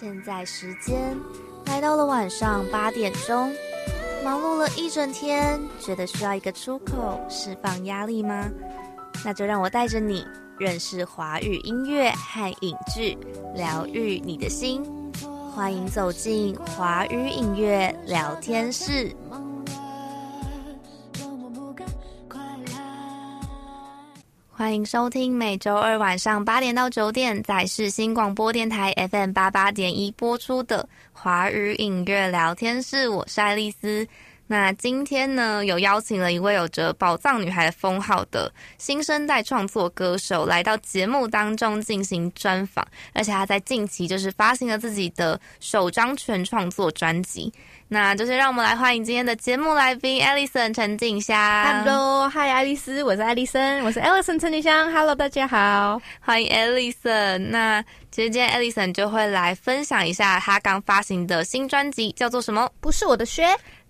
现在时间来到了晚上八点钟，忙碌了一整天，觉得需要一个出口释放压力吗？那就让我带着你认识华语音乐和影剧，疗愈你的心。欢迎走进华语音乐聊天室。欢迎收听每周二晚上八点到九点在世新广播电台 FM 八八点一播出的华语音乐聊天室，我是爱丽丝。那今天呢，有邀请了一位有着“宝藏女孩”封号的新生代创作歌手来到节目当中进行专访，而且他在近期就是发行了自己的首张全创作专辑。那就是让我们来欢迎今天的节目来宾艾丽森陈景香。Hello，嗨，爱丽丝，我是艾丽森，我是 Alison 陈景香。Hello，大家好，欢迎艾丽森。那其实今天艾丽森就会来分享一下她刚发行的新专辑，叫做什么？不是我的靴。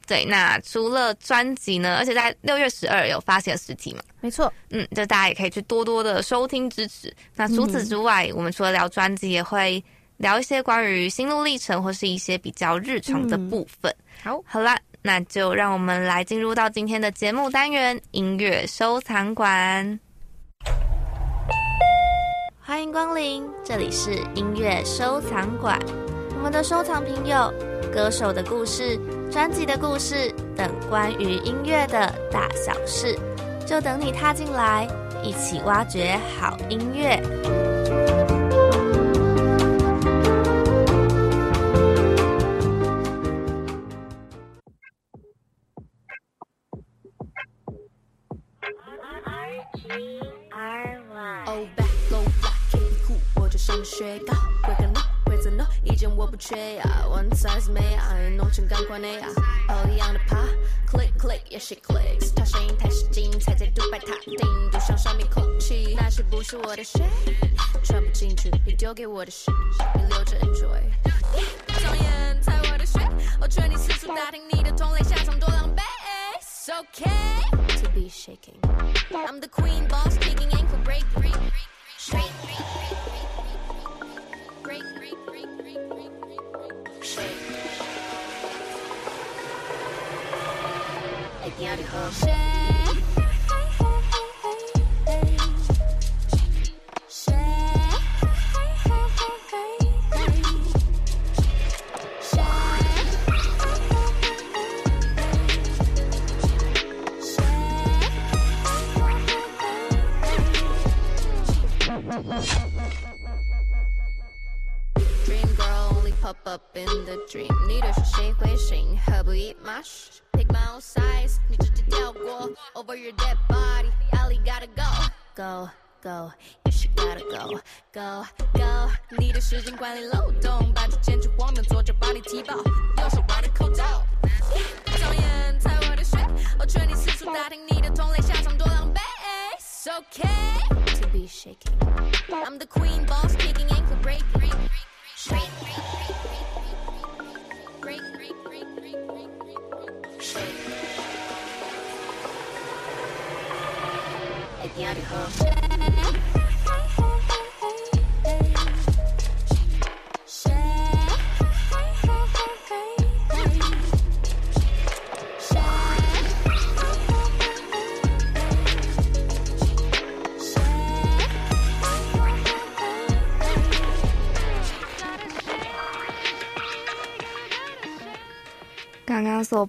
对，那除了专辑呢，而且在六月十二有发行实体嘛？没错，嗯，就大家也可以去多多的收听支持。那除此之外，我们除了聊专辑，也会。聊一些关于心路历程或是一些比较日常的部分。好，好啦，那就让我们来进入到今天的节目单元——音乐收藏馆。欢迎光临，这里是音乐收藏馆。我们的收藏品有歌手的故事、专辑的故事等关于音乐的大小事，就等你踏进来，一起挖掘好音乐。浓情感快内呀。跑一样的爬，click click，yeah she clicks。他声音太使劲，踩在独白塔顶，就像上面空气。那是不是我的谁，穿不进去，你丢给我的是，你留着 enjoy。你要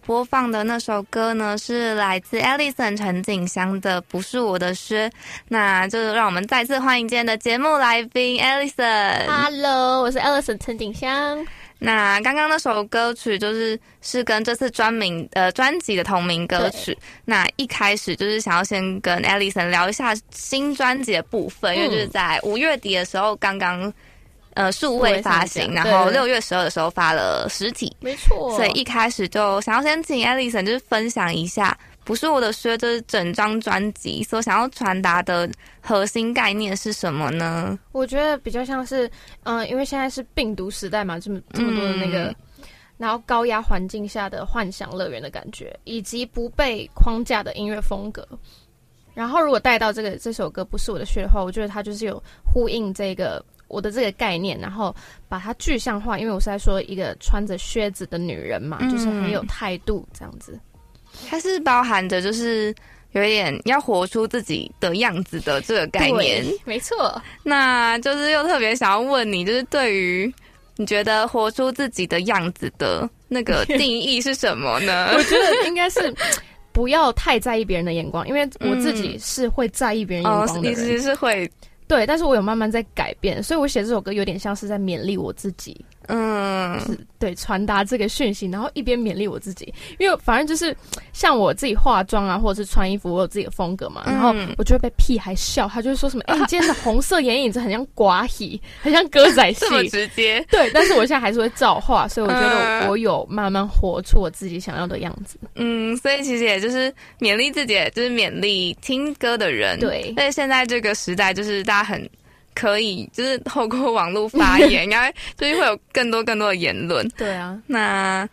播放的那首歌呢，是来自 Alison 陈景香的《不是我的靴》。那就让我们再次欢迎今天的节目来宾 Alison。Hello，我是 Alison 陈景香。那刚刚那首歌曲就是是跟这次专名呃专辑的同名歌曲。那一开始就是想要先跟 Alison 聊一下新专辑的部分，因为就是在五月底的时候刚刚。呃，数位发行，然后六月十二的时候发了实体，没错。所以一开始就想要先请 Alison 就是分享一下，不是我的靴，就是整张专辑所想要传达的核心概念是什么呢？我觉得比较像是，嗯，因为现在是病毒时代嘛，这么这么多的那个，然后高压环境下的幻想乐园的感觉，以及不被框架的音乐风格。然后如果带到这个这首歌不是我的靴的话，我觉得它就是有呼应这个。我的这个概念，然后把它具象化，因为我是在说一个穿着靴子的女人嘛，就是很有态度这样子。它是包含着就是有一点要活出自己的样子的这个概念。没错。那就是又特别想要问你，就是对于你觉得活出自己的样子的那个定义是什么呢？我觉得应该是不要太在意别人的眼光，因为我自己是会在意别人眼哦，光的人。你其实是会，对，但是我有慢慢在改变，所以我写这首歌有点像是在勉励我自己。嗯，是对传达这个讯息，然后一边勉励我自己，因为反正就是像我自己化妆啊，或者是穿衣服，我有自己的风格嘛，然后嗯我就会被屁孩笑，他就会说什么：“哎、你 今天的红色眼影子很像寡喜，很像歌仔戏 这。么直接”。对，但是我现在还是会照画，所以我觉得嗯我有慢慢活出我自己想要的样子。嗯，所以其实也就是勉励自己，就是勉励听歌的人。对但是现在这个时代，就是大家很可以，就是透过网络发言，应该就是会有更多更多的言论。对啊，那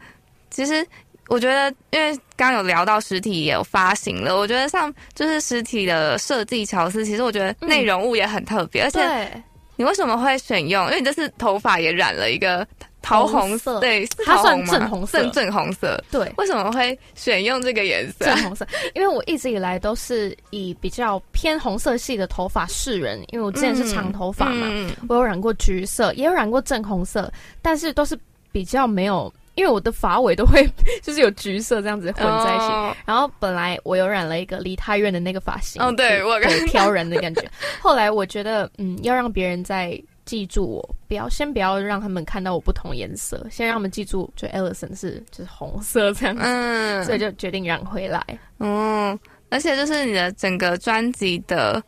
其实我觉得，因为刚刚有聊到实体也有发行了，我觉得像就是实体的设计巧思，其实我觉得内容物也很特别，而且，你为什么会选用？因为你这次头发也染了一个桃红红色对，它算正红色正正红色。对，为什么会选用这个颜色？正红色，因为我一直以来都是以比较偏红色系的头发示人，因为我之前是长头发嘛，嗯我有染过橘色，也有染过正红色，但是都是比较没有，因为我的发尾都会就是有橘色这样子混在一起。哦然后本来我有染了一个梨泰院的那个发型，哦对我有挑人的感觉。后来我觉得，嗯，要让别人在记住我，不要先不要让他们看到我不同颜色，先让他们记住，就 Ellison 是就是红色这样子，嗯，所以就决定染回来。嗯，而且就是你的整个专辑的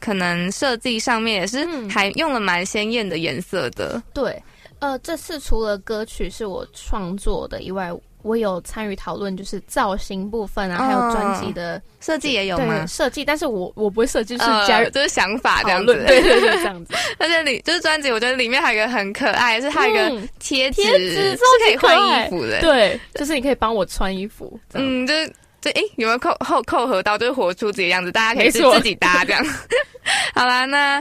可能设计上面也是嗯还用了蛮鲜艳的颜色的。对，呃，这次除了歌曲是我创作的以外，我有参与讨论，就是造型部分啊，还有专辑的设计也有吗对？设计，但是我我不会设计，就是呃加入就是想法这讨样子。论，，对对对，这样子。而且里就是专辑，我觉得里面还有一个很可爱，是它有一个嗯贴纸，贴纸是可以换衣服的。，对，就是你可以帮我穿衣服，嗯，就是就诶、有没有扣扣扣合到，就是活出自己的样子，大家可以自没错。自己搭这样。好啦，那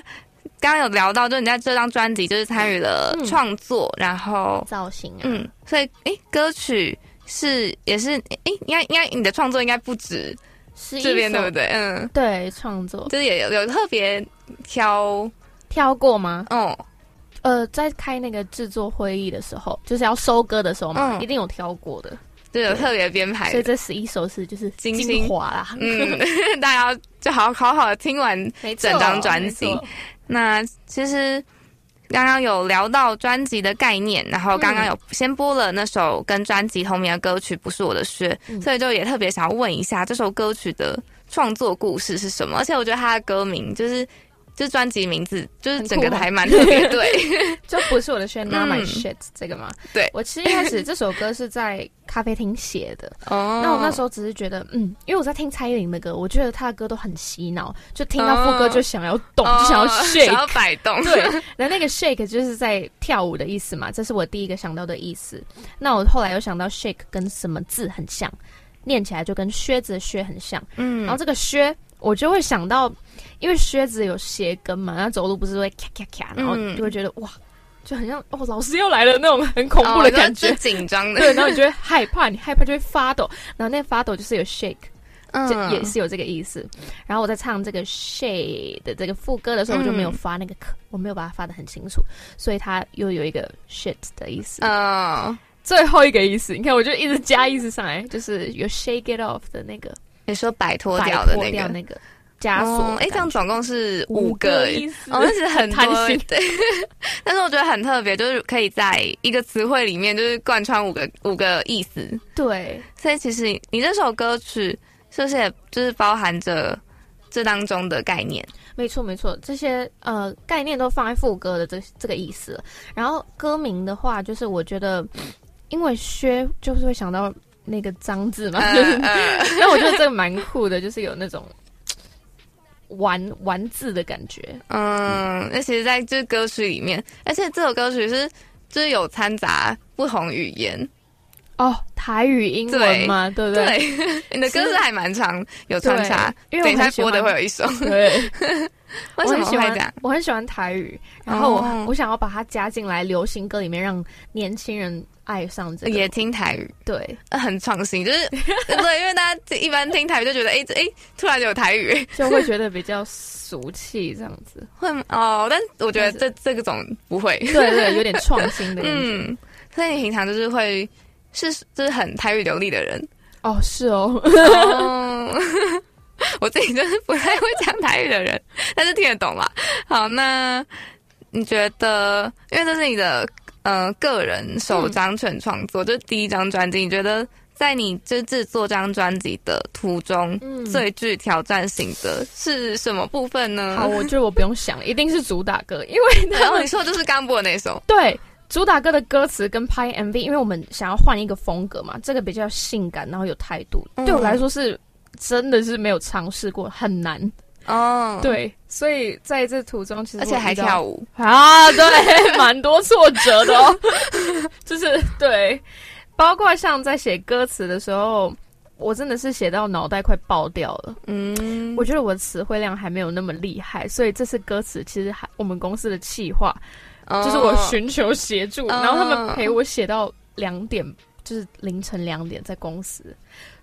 刚刚有聊到，就是你在这张专辑就是参与了嗯。创作，然后造型啊，嗯，所以诶、歌曲是也是哎、应该应该你的创作应该不止是这边对不？对？嗯，对，创作。就是也有有特别挑挑过吗？嗯，呃，在开那个制作会议的时候，就是要收歌的时候嘛，嗯。一定有挑过的。就有特别编排所以这十一首是就是精华啦，嗯，大家要就好好好的听完整张专辑。那其实刚刚有聊到专辑的概念，然后刚刚有先播了那首跟专辑同名的歌曲《不是我的靴》，嗯所以就也特别想要问一下这首歌曲的创作故事是什么？而且我觉得它的歌名就是。就是专辑名字，就是整个的还蛮特别，对，就不是我的 shit, not my 嗯。shit 这个嘛。对。我其实一开始这首歌是在咖啡厅写的，哦。那我那时候只是觉得，嗯，因为我在听蔡依林的歌，我觉得她的歌都很洗脑，就听到副歌就想要动，就想要哦想 shake。要摆动，对，然后那个 shake 就是在跳舞的意思嘛，这是我第一个想到的意思。那我后来又想到 shake 跟什么字很像，念起来就跟靴子的靴很像。嗯。然后这个靴，我就会想到，因为靴子有鞋跟嘛，然后走路不是会咔咔咔，然后嗯。就会觉得哇，就很像哦，老师又来了那种很恐怖的感觉。哦紧张的，对，然后你就会害怕，你害怕就会发抖，然后那发抖就是有 shake，嗯。这也是有这个意思。然后我在唱这个 shake 的这个副歌的时候，我就没有嗯。发那个可，我没有把它发的很清楚，所以它又有一个 shit 的意思。嗯，最后一个意思，你看我就一直加意思上来，就是有 shake it off 的那个。你说摆脱掉的那个。那个枷锁哦，哎，这样总共是五五个个意思哦，那是很多贪心对。但是我觉得很特别，就是可以在一个词汇里面就是贯穿五个五个意思，对，所以其实你你这首歌曲是不是也就是包含着这当中的概念？没错没错，这些呃概念都放在副歌的这这个意思。然后歌名的话，就是我觉得，因为薛就是会想到那个脏字嘛，就 是嗯嗯然后我觉得这个蛮酷的，就是有那种玩玩字的感觉。嗯，那其实在这歌曲里面，而且这首歌曲是就是有掺杂不同语言，哦，台语、英文嘛，对不对？对，你的歌是。还蛮长有穿插，对因为等一下播的会有一首，对，我 为什很喜欢么会这样？，我很喜欢台语，然后我、想要把它加进来流行歌里面，让年轻人爱上这个。也听台语，对，呃很创新，就是 对，因为大家一般听台语就觉得，哎、这哎、突然有台语，就会觉得比较俗气这样子。会吗？哦，但我觉得这这个种不会，对对，有点创新的。嗯，所以你平常就是会是就是很台语流利的人，哦，是哦，哦，我自己就是不太会讲台语的人，但是听得懂啦。好，那你觉得，因为这是你的呃个人首张全创作，就是第一张专辑，你觉得在你就制作这张专辑的途中，嗯。最具挑战性的是什么部分呢？好，我觉得我不用想，一定是主打歌，因为然后你说就是刚播的那首，对主打歌的歌词跟拍 MV，因为我们想要换一个风格嘛，这个比较性感，然后有态度，嗯。对我来说是真的是没有尝试过，很难。哦，，对，所以在这途中，其实而且还跳舞，啊，对，蛮多挫折的哦，就是对，包括像在写歌词的时候。我真的是写到脑袋快爆掉了，嗯，我觉得我的词汇量还没有那么厉害，所以这次歌词其实还我们公司的企划哦就是我寻求协助，嗯然后他们陪我写到两点，就是凌晨两点在公司。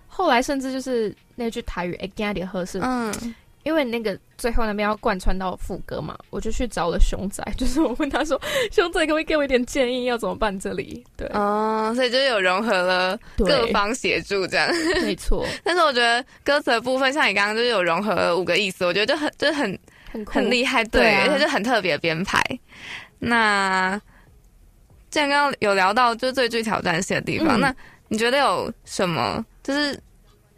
后来甚至就是那句台语“哎，跟点合适”，嗯，因为那个最后那边要贯穿到副歌嘛，我就去找了熊仔，就是我问他说：“熊仔可不可以给我一点建议，要怎么办？”这里对，哦，所以就有融合了各，方协助这样。没错，但是我觉得歌词的部分，像你刚刚就是有融合了五个意思，我觉得就很就是很很很厉害，对，而且就很特别编排。那既然刚刚有聊到就是最具挑战性的地方，嗯那你觉得有什么就是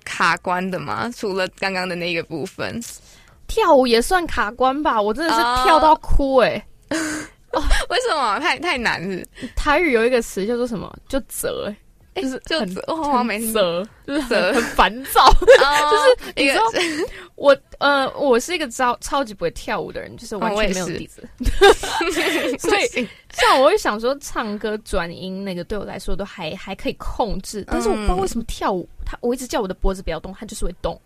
卡关的吗？除了刚刚的那个部分，跳舞也算卡关吧，我真的是哦跳到哭哎、为什么太太难了？台语有一个词叫做什么？就泽哎、就是就很哦，我好像没就是很很烦躁。就是一个你知道 我呃，我是一个超超级不会跳舞的人，就是完全没有底子。所以像我会想说，唱歌转音那个对我来说都还还可以控制，但是我不知道为什么跳舞，他我一直叫我的脖子不要动，他就是会动，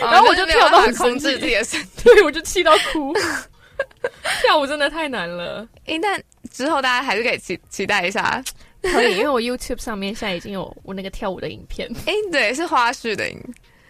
然后我就没有跳到办法控很生气制自己的身体。对我就气到哭。跳舞真的太难了，诶，但之后大家还是可以期期待一下。可以，因为我 YouTube 上面现在已经有我那个跳舞的影片，诶，对，是花絮的影。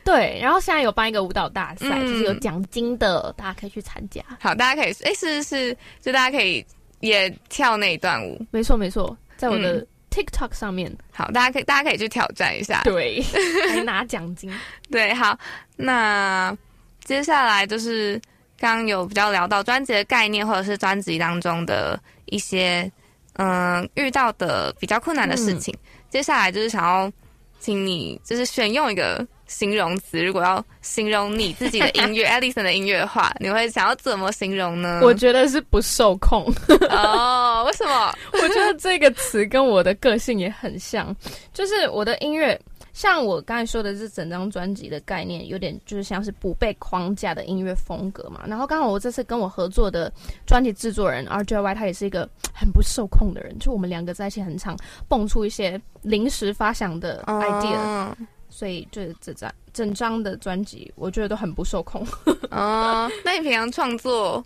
对，然后现在有办一个舞蹈大赛，嗯就是有奖金的，大家可以去参加。好，大家可以，诶，是是是，就大家可以也跳那一段舞。没错没错，在我的嗯 TikTok 上面，好，大家可以大家可以去挑战一下。对，还拿奖金。对，好，那接下来就是刚刚有比较聊到专辑的概念，或者是专辑当中的一些嗯、遇到的比较困难的事情。接下来就是想要请你就是选用一个形容词，如果要形容你自己的音乐，Alison 的音乐的话，你会想要怎么形容呢？我觉得是不受控，哦，为什么？我觉得这个词跟我的个性也很像，就是我的音乐。像我刚才说的，是整张专辑的概念，有点就是像是不被框架的音乐风格嘛。然后刚好我这次跟我合作的专辑制作人 RJY，他也是一个很不受控的人，就我们两个在一起很常蹦出一些临时发想的 idea，、哦所以就是这张整张的专辑，我觉得都很不受控，哦，那你平常创作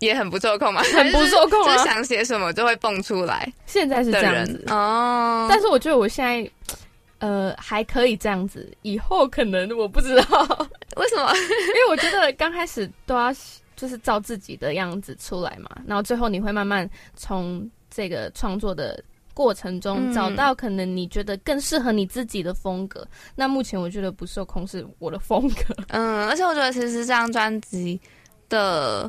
也很不受控吗？很不受控啊就是想写什么就会蹦出来现在是的这样子。哦。但是我觉得我现在，呃，还可以这样子，以后可能我不知道，为什么？因为我觉得刚开始都要就是照自己的样子出来嘛，然后最后你会慢慢从这个创作的过程中嗯找到可能你觉得更适合你自己的风格。那目前我觉得不受控是我的风格，嗯，而且我觉得其实这张专辑的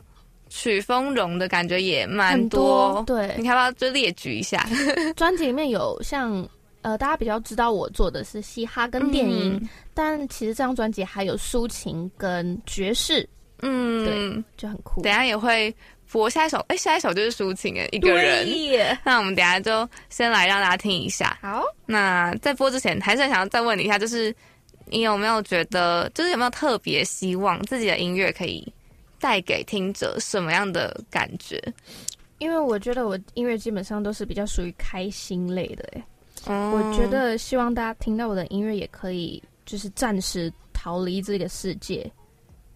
曲风融的感觉也蛮很多对你，要不要就列举一下？专辑里面有像。呃，大家比较知道我做的是嘻哈跟电音，嗯但其实这张专辑还有抒情跟爵士，嗯，对就很酷。等下也会播下一首，哎，下一首就是抒情哎，一个人。那我们等下就先来让大家听一下。好，那在播之前，还是想要再问你一下，就是你有没有觉得，就是有没有特别希望自己的音乐可以带给听者什么样的感觉？因为我觉得我音乐基本上都是比较属于开心类的，哎、嗯我觉得希望大家听到我的音乐也可以，就是暂时逃离这个世界，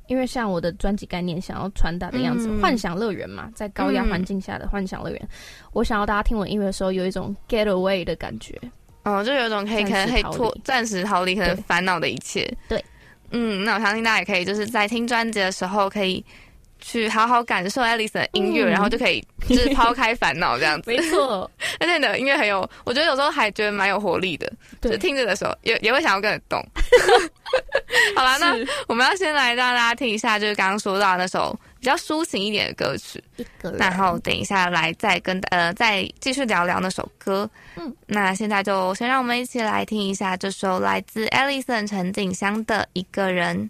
因为像我的专辑概念想要传达的样子，嗯。幻想乐园嘛，在高压环境下的幻想乐园，我想要大家听我音乐的时候有一种 get away 的感觉。哦，就有一种可以可能可以脱暂时逃离可能烦恼的一切。对，嗯，那我相信大家也可以就是在听专辑的时候，可以去好好感受 Alice 的音乐，嗯然后就可以就是抛开烦恼这样子。没错，而且你的音乐很有，我觉得有时候还觉得蛮有活力的，就对，听着的时候也也会想要跟着动。好啦，那我们要先来让大家听一下，就是刚刚说到那首比较抒情一点的歌曲。然后等一下来再跟呃再继续聊聊那首歌。嗯，那现在就先让我们一起来听一下这首来自 Alison 陈景香的《一个人》。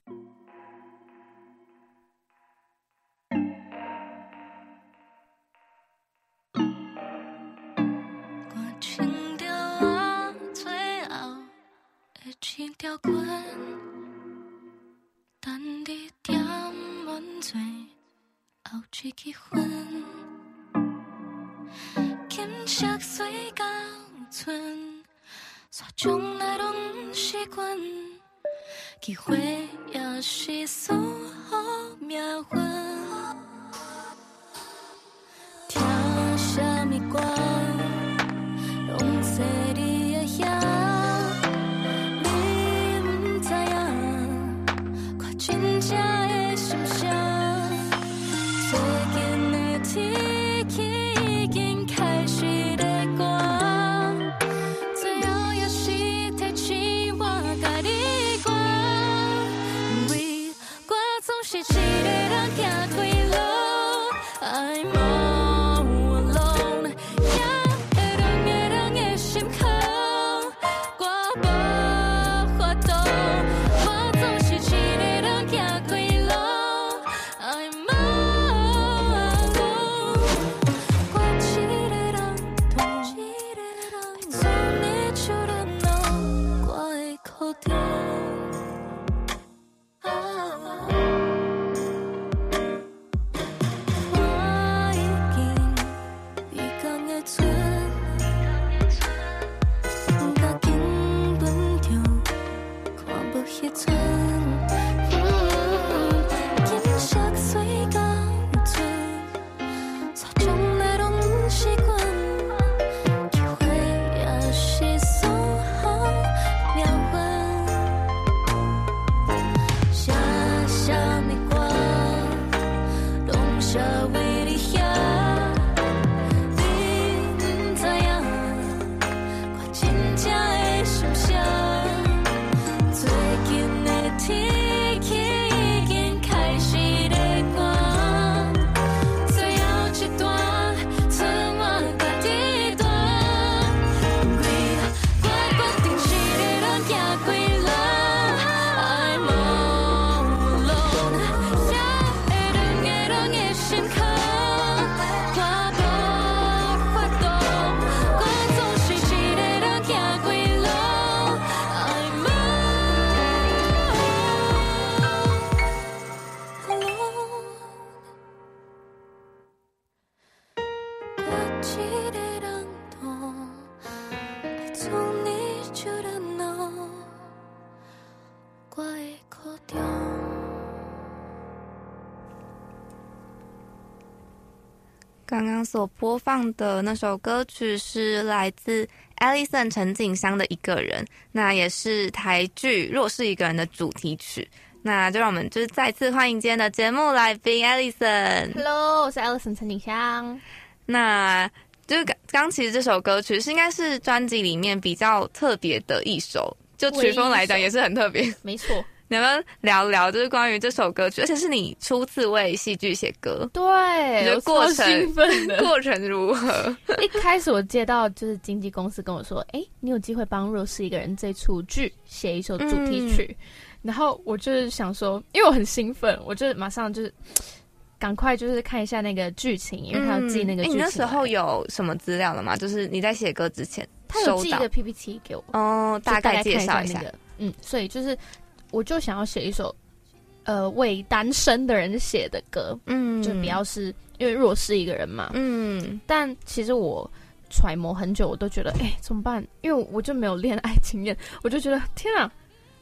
情调啊最后的一条裙，等你点满醉后一支烟，金色水到村，煞从来拢习惯，机会也是输好命运。听什么歌？影，看刚刚所播放的那首歌曲是来自 Alison 陈景香的《一个人》，那也是台剧《若是一个人》的主题曲。那就让我们就是再次欢迎今天的节目来宾 Alison。Hello，我是 Alison 陈景香。那就是刚刚其实这首歌曲是应该是专辑里面比较特别的一首，就曲风来讲也是很特别。没错，你要不要聊聊就是关于这首歌曲？而且是你初次为戏剧写歌，对，你的过程兴奋的。过程如何？一开始我接到就是经纪公司跟我说，哎、你有机会帮《若是一个人》这出剧写一首主题曲，然后我就是想说，因为我很兴奋，我就马上就是赶快就是看一下那个剧情，因为他要记那个剧情、嗯诶你那时候有什么资料了吗？就是你在写歌之前他有收到寄一个 PPT 给我，哦，大概介绍一下。那个，嗯，所以就是我就想要写一首呃为单身的人写的歌，嗯就比较是因为弱势一个人嘛，嗯但其实我揣摩很久，我都觉得，哎、怎么办？因为我就没有恋爱经验，我就觉得天啊，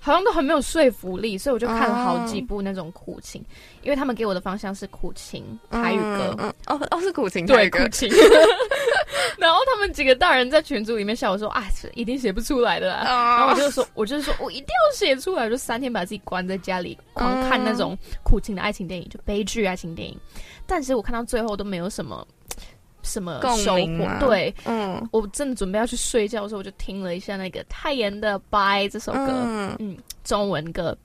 好像都很没有说服力，所以我就看了好几部那种苦情，因为他们给我的方向是苦情台语歌，嗯嗯哦哦是苦情对，苦情。然后他们几个大人在群组里面笑我说：“啊，一定写不出来的啦。”然后我就说：“我就是说我一定要写出来。”我就三天把自己关在家里，狂看那种苦情的爱情电影，就悲剧爱情电影。但是我看到最后都没有什么什么共收获鸣。对嗯我真的准备要去睡觉的时候，我就听了一下那个泰妍的《Bye》这首歌，嗯嗯，中文歌，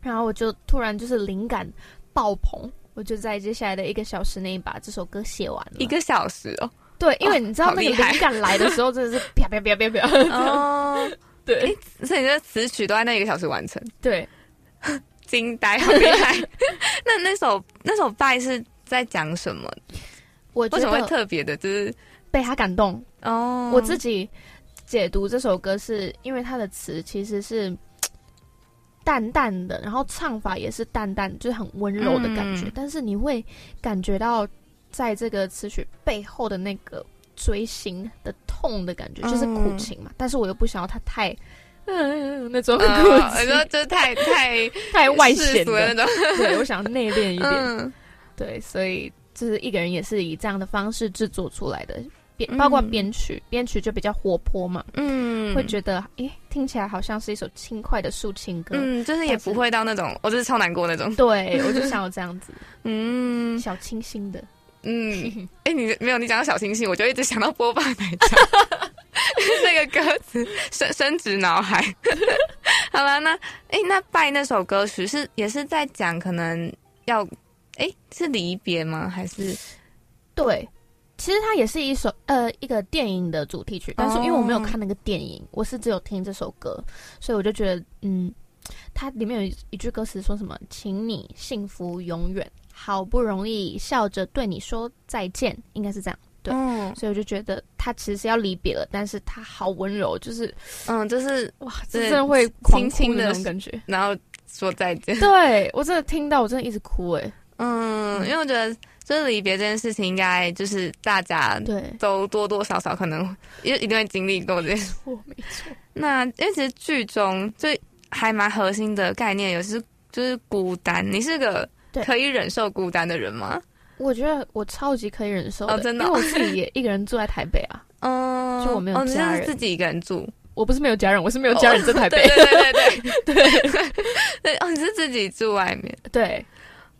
然后我就突然就是灵感爆棚，我就在接下来的一个小时内把这首歌写完了。一个小时哦对，因为你知道那个灵感来的时候，真的是啪啪啪啪啪。哦，对所以你的词曲都在那一个小时完成，对，惊呆，好厉害。那那首那首拜是在讲什么？我觉为什么会特别的？就是被他感动。哦，我自己解读这首歌是因为它的词其实是 淡淡的，然后唱法也是淡淡，就是很温柔的感觉，嗯但是你会感觉到在这个词曲背后的那个锥心的痛的感觉，就是苦嗯情嘛。但是我又不想要它太。嗯，那种苦呃，情你说就是太太 太外显的，那种，对我想内敛一点，嗯对，所以就是一个人也是以这样的方式制作出来的，编嗯包括编曲，编曲就比较活泼嘛，嗯会觉得诶听起来好像是一首轻快的抒情歌。嗯，就是也不会到那种，我就是超难过那种，对，我就想要这样子嗯小清新的。嗯，哎、你没有你讲到小清新，我就一直想到波霸奶茶 那个歌词，深深植脑海。好了，那哎、那拜那首歌曲是也是在讲可能要哎、是离别吗？还是对，其实它也是一首呃一个电影的主题曲，但是因为我没有哦看那个电影，我是只有听这首歌，所以我就觉得嗯，它里面有一一句歌词说什么“请你幸福永远”，好不容易笑着对你说再见，应该是这样。对嗯所以我就觉得他其实是要离别了，但是他好温柔，就是嗯，就是哇，真的会狂哭轻轻的那种感觉。然后说再见。对我真的听到，我真的一直哭哎。嗯，因为我觉得就是离别这件事情，应该就是大家对，都多多少少可能一一定会经历过这件事。错 没错。那因为其实剧中最还蛮核心的概念，有是就是孤单。你是个可以忍受孤单的人吗？我觉得我超级可以忍受的，哦真的哦因为我自己也一个人住在台北啊。嗯，就我没有哦，你家人是自己一个人住，我不是没有家人，我是没有家人在台北。对对对 对对对哦，你是自己住外面，对，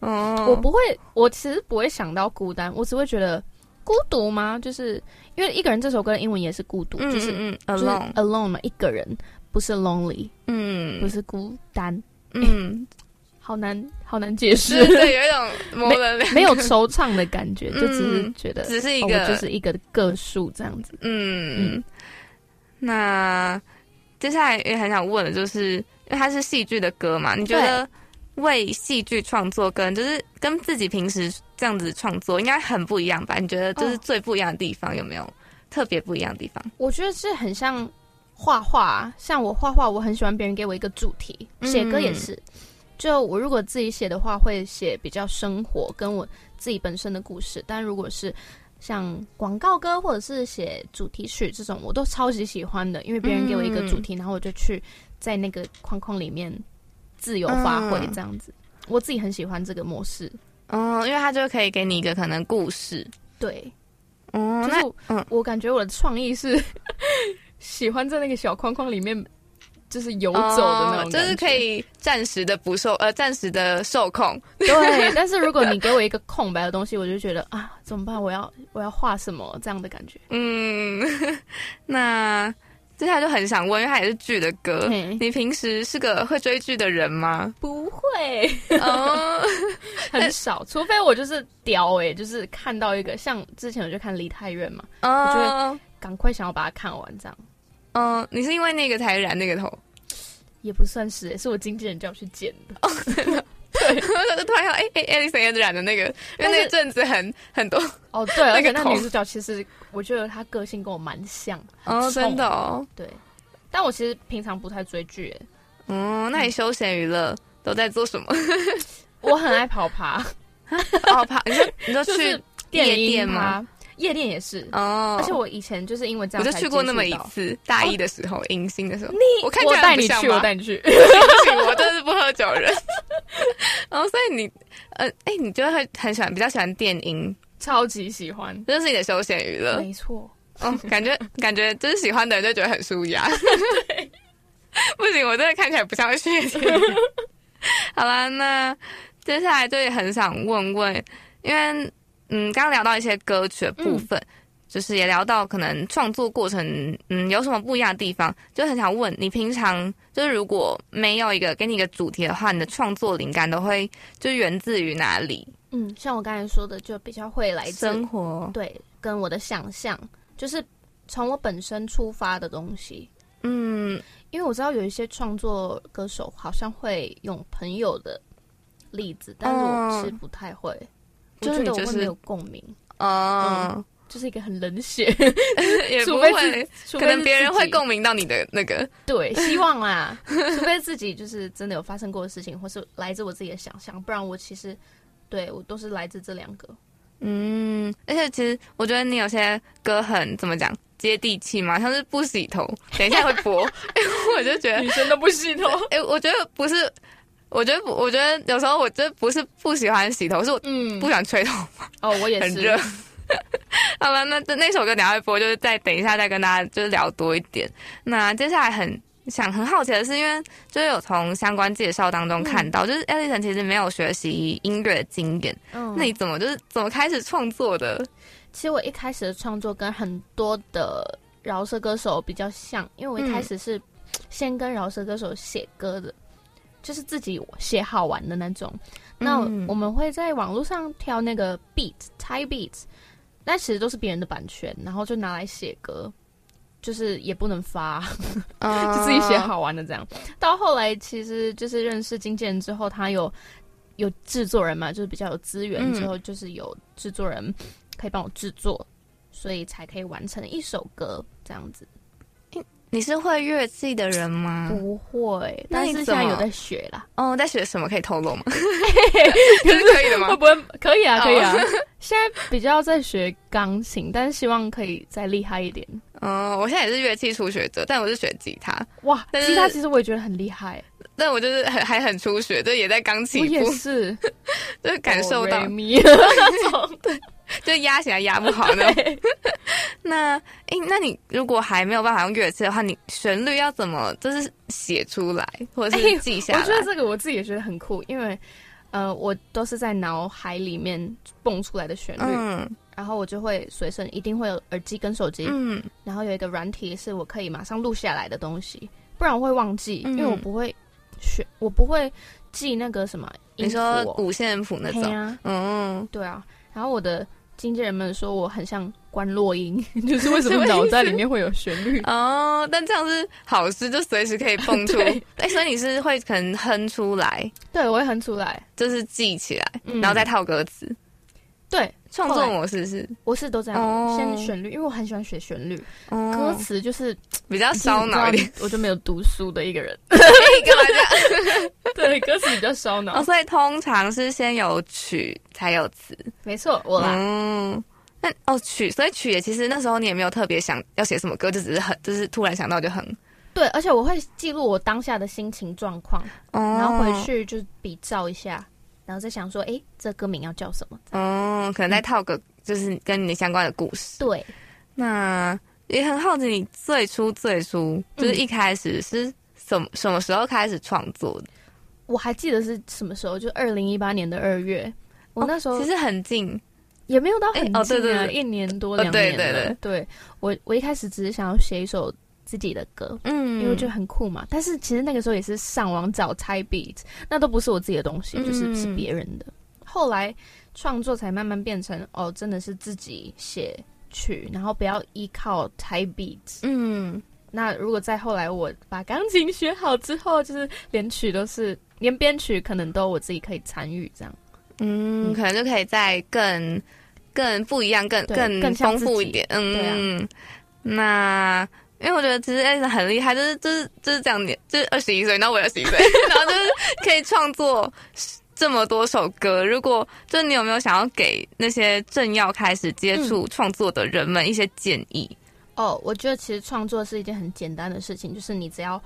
哦，我不会，我其实不会想到孤单，我只会觉得孤独吗？就是因为一个人这首歌的英文也是孤独，嗯就是嗯就是 alone，alone 嘛，一个人，不是 lonely，嗯。不是孤单，嗯，好难好难解释，对，有一种模棱两可。没有惆怅的感觉，嗯就只是觉得只是一个哦就是一个个数这样子。嗯。嗯，那接下来也很想问的就是，因为它是戏剧的歌嘛，你觉得为戏剧创作跟就是跟自己平时这样子创作应该很不一样吧？你觉得就是哦最不一样的地方有没有特别不一样的地方？我觉得是很像画画，像我画画，我很喜欢别人给我一个主题，嗯写歌也是。就我如果自己写的话，会写比较生活跟我自己本身的故事，但如果是像广告歌或者是写主题曲这种，我都超级喜欢的，因为别人给我一个主题，然后我就去在那个框框里面自由发挥嗯这样子。我自己很喜欢这个模式，嗯，因为它就可以给你一个可能故事。对，嗯，那就是我,、嗯我感觉我的创意是 喜欢在那个小框框里面，就是游走的那种、哦就是可以暂时的不受呃暂时的受控。对。但是如果你给我一个空白的东西，我就觉得啊，怎么办？我要我要画什么这样的感觉？嗯，那接下来就很想问，因为它也是剧的歌，你平时是个会追剧的人吗？不会，哦，很少，除非我就是屌哎、就是看到一个像之前我就看《梨泰院》嘛，我就，赶快想要把它看完，这样。嗯，你是因为那个才染那个头？也不算是、欸，是我经纪人叫我去剪的。我就突然想，哎哎，Alex 也染的那个，因为那个阵子很很多哦，对，而且那个头。那女主角其实我觉得他个性跟我蛮像，哦，真的哦，对。但我其实平常不太追剧、欸，嗯，那你休闲娱乐都在做什么？我很爱跑爬，哦，怕你说你说就去夜店吗？夜店也是。哦，而且我以前就是因为这样我就去过那么一。次，大一的时候，迎新的时候，你我看起来带你去，我带你去。我真是不喝酒的人。然 后，所以你，呃，哎、你就会很喜欢，比较喜欢电音，超级喜欢。这是你的休闲娱乐。没错，哦，感觉 感觉就是喜欢的人就觉得很舒压。不行，我真的看起来不像谢天。好啦，那接下来就也很想问问，因为嗯，刚刚聊到一些歌曲的部分，就是也聊到可能创作过程，嗯，有什么不一样的地方，就很想问你平常就是如果没有一个给你一个主题的话，你的创作灵感都会就源自于哪里？嗯，像我刚才说的，就比较会来自生活，对，跟我的想象，就是从我本身出发的东西。嗯，因为我知道有一些创作歌手好像会用朋友的例子，但是我是不太会，我就是你就是觉得我会没有共鸣，哦、就是一个很冷血，也不会可能别人会共鸣到你的那个，对，希望啦，除非自己就是真的有发生过的事情，或是来自我自己的想象，不然我其实对我都是来自这两个。嗯，而且其实我觉得你有些歌很怎么讲接地气嘛，像是不洗头，等一下会播，我就觉得，女生都不洗头，哎、我觉得不是，我觉得不我觉得有时候我觉得不是不喜欢洗头，是我嗯。不，想吹头，哦，我也是，很热。好了，那那首歌等一下会播，就是再等一下再跟大家就是聊多一点。那接下来很想很好奇的是，因为就是有从相关介绍当中看到，就是 Alison 其实没有学习音乐的经验，嗯那你怎么就是怎么开始创作的？其实我一开始的创作跟很多的饶舌歌手比较像，因为我一开始是先跟饶舌歌手写歌的，就是自己写好玩的那种。那嗯我们会在网络上挑那个 beat、type beats，那其实都是别人的版权，然后就拿来写歌，就是也不能发，就 就自己写。好玩的这样。到后来其实就是认识经纪人之后，他有有制作人嘛，就是比较有资源嗯之后，就是有制作人可以帮我制作，所以才可以完成一首歌这样子。你是会乐器的人吗？不会，但是现在有在学啦。哦，在学什么？可以透露吗？可是可以的吗会？不会可以啊？哦可以啊！现在比较在学钢琴，但是希望可以再厉害一点。嗯，我现在也是乐器初学者，但我是学吉他，哇，吉他其实我也觉得很厉害，但我就是很还很初学，就也在刚起我也步，是。就是感受到。哆来咪那种。就压起来压不好那 那诶，那你如果还没有办法用乐器的话，你旋律要怎么就是写出来，或者是记下来？我觉得这个我自己也觉得很酷，因为呃，我都是在脑海里面蹦出来的旋律，嗯。然后我就会随身一定会有耳机跟手机，嗯。然后有一个软体是我可以马上录下来的东西，不然我会忘记，嗯。因为我不会选，我不会记那个什么音你符、哦。说五线谱那种，啊，嗯，对啊。然后我的经纪人们说我很像关落音，就是为什么脑袋里面会有旋律？哦，但这样是好事，就随时可以蹦出。来哎，所以你是会可能哼出来，对，我会哼出来。就是记起来，嗯然后再套歌词。对，创作模式是我是都这样，哦先旋律，因为我很喜欢学旋律，歌歌词就是比较烧脑一点。，我就没有读书的一个人。哎干嘛这样？对，歌词比较烧哦，脑。所以通常是先有曲才有词。没错，我啦。嗯，那哦曲，所以曲也其实那时候你也没有特别想要写什么歌，就只是很就是突然想到就很。对，而且我会记录我当下的心情状况，哦然后回。去就比照一下，然后在想说，哎，这歌名要叫什么？哦，可能再套个就是跟你相关的故事。对，那也很好奇，你最初最初就是一开始是什么、什么时候开始创作的？我还记得是什么时候，就二零一八年的二月，我那时候其实很近，也没有到很近、啊哎哦对对对一年多哦两年了。对对对我我一开始只是想要写一首自己的歌，嗯因为我觉得很酷嘛。但是其实那个时候也是上网找 type beat，那都不是我自己的东西，就是嗯是别人的。后来创作才慢慢变成哦，真的是自己写曲，然后不要依靠 type beat。嗯那如果再后来我把钢琴学好之后，就是连曲都是连编曲可能都我自己可以参与这样。嗯，可能就可以再更更不一样，更更更丰富一点。对啊嗯，那因为我觉得其实 S 很厉害，就是就是就是这样，就是二十一岁，然后我二十一岁，然后就是可以创作。这么多首歌，如果就是你有没有想要给那些正要开始接触创作的人们一些建议？哦，我觉得其实创作是一件很简单的事情，就是你只要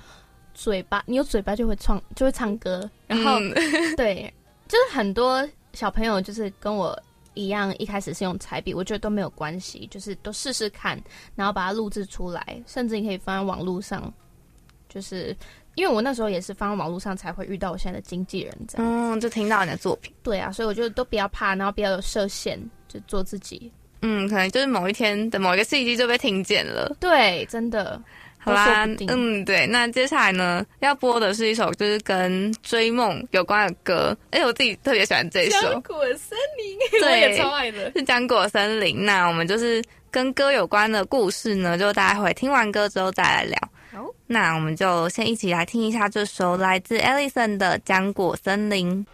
嘴巴，你有嘴巴就会创，就会唱歌。然后、嗯对，就是很多小朋友就是跟我一样，一开始是用彩笔，我觉得都没有关系，就是都试试看，然后把它录制出来，甚至你可以放在网络上，就是因为我那时候也是放在网络上才会遇到我现在的经纪人这样。嗯，就听到你的作品，对啊，所以我觉得都不要怕，然后不要有设限，就做自己。嗯，可能就是某一天的某一个契机就被听见了。对，真的。好啦嗯，对，那接下来呢，要播的是一首就是跟追梦有关的歌，而且我自己特别喜欢这一首，果森林，对我也超爱的。是浆果森林。那我们就是跟歌有关的故事呢，就大家会听完歌之后再来聊。好，那我们就先一起来听一下这首来自 Ellison 的《浆果森林》。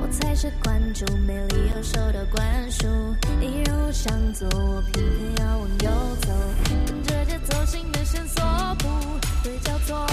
我才是关注，没理由受到灌输。你让我想做，我偏偏要往右走，跟着节奏新的线索，不会交错。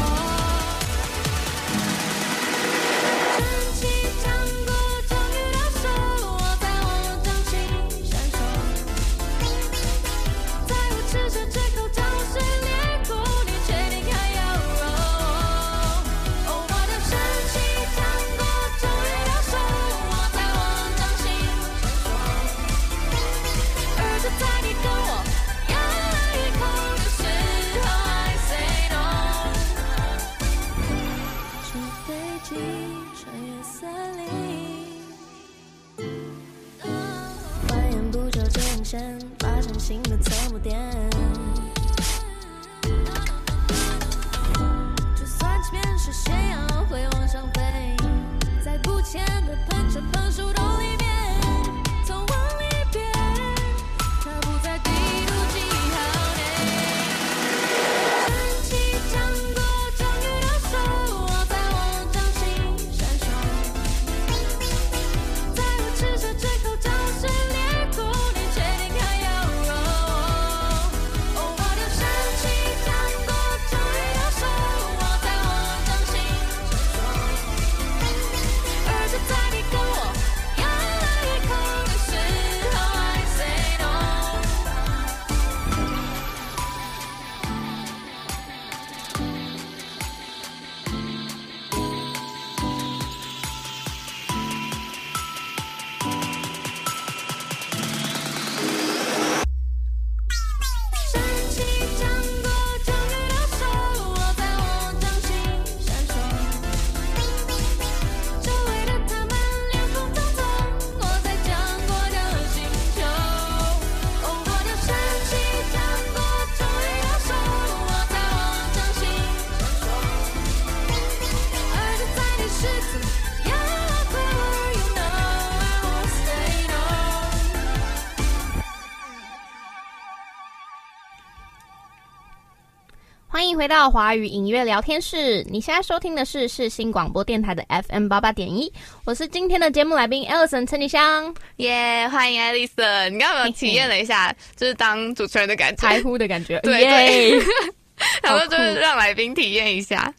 欢迎回到华语音乐聊天室，你现在收听的是世新广播电台的 FM 八八点一，我是今天的节目来宾 Ellison 陈丽香，耶欢迎 Alison！你刚刚有没有体验了一下，就是当主持人的感觉？台呼的感觉，对 对！然后就是让来宾体验一下。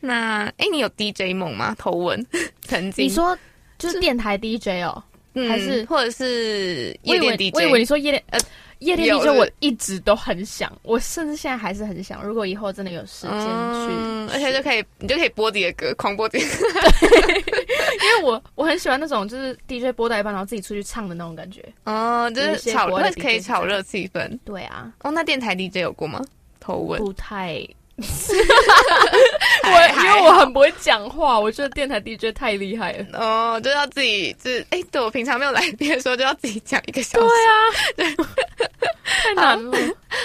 那哎，你有 DJ 梦吗？头文 曾经你说就是电台 DJ 哦，嗯还是或者是夜店为我以为你 DJ？说夜店呃夜店 DJ 我一直都很想，我甚至现在还是很想。如果以后真的有时间去，嗯，而且就可以，你就可以播自己的歌，狂播自己的歌。因为我我很喜欢那种就是 DJ 播到一半，然后自己出去唱的那种感觉。哦，就是炒，可以炒热气氛。对啊，哦，那电台 DJ 有过吗？头文不太 我因为我很不会讲话，我觉得电台 DJ 太厉害了。哦，就要自己，就是哎，对我平常没有来宾的时候，就要自己讲一个小对时。啊，太难了。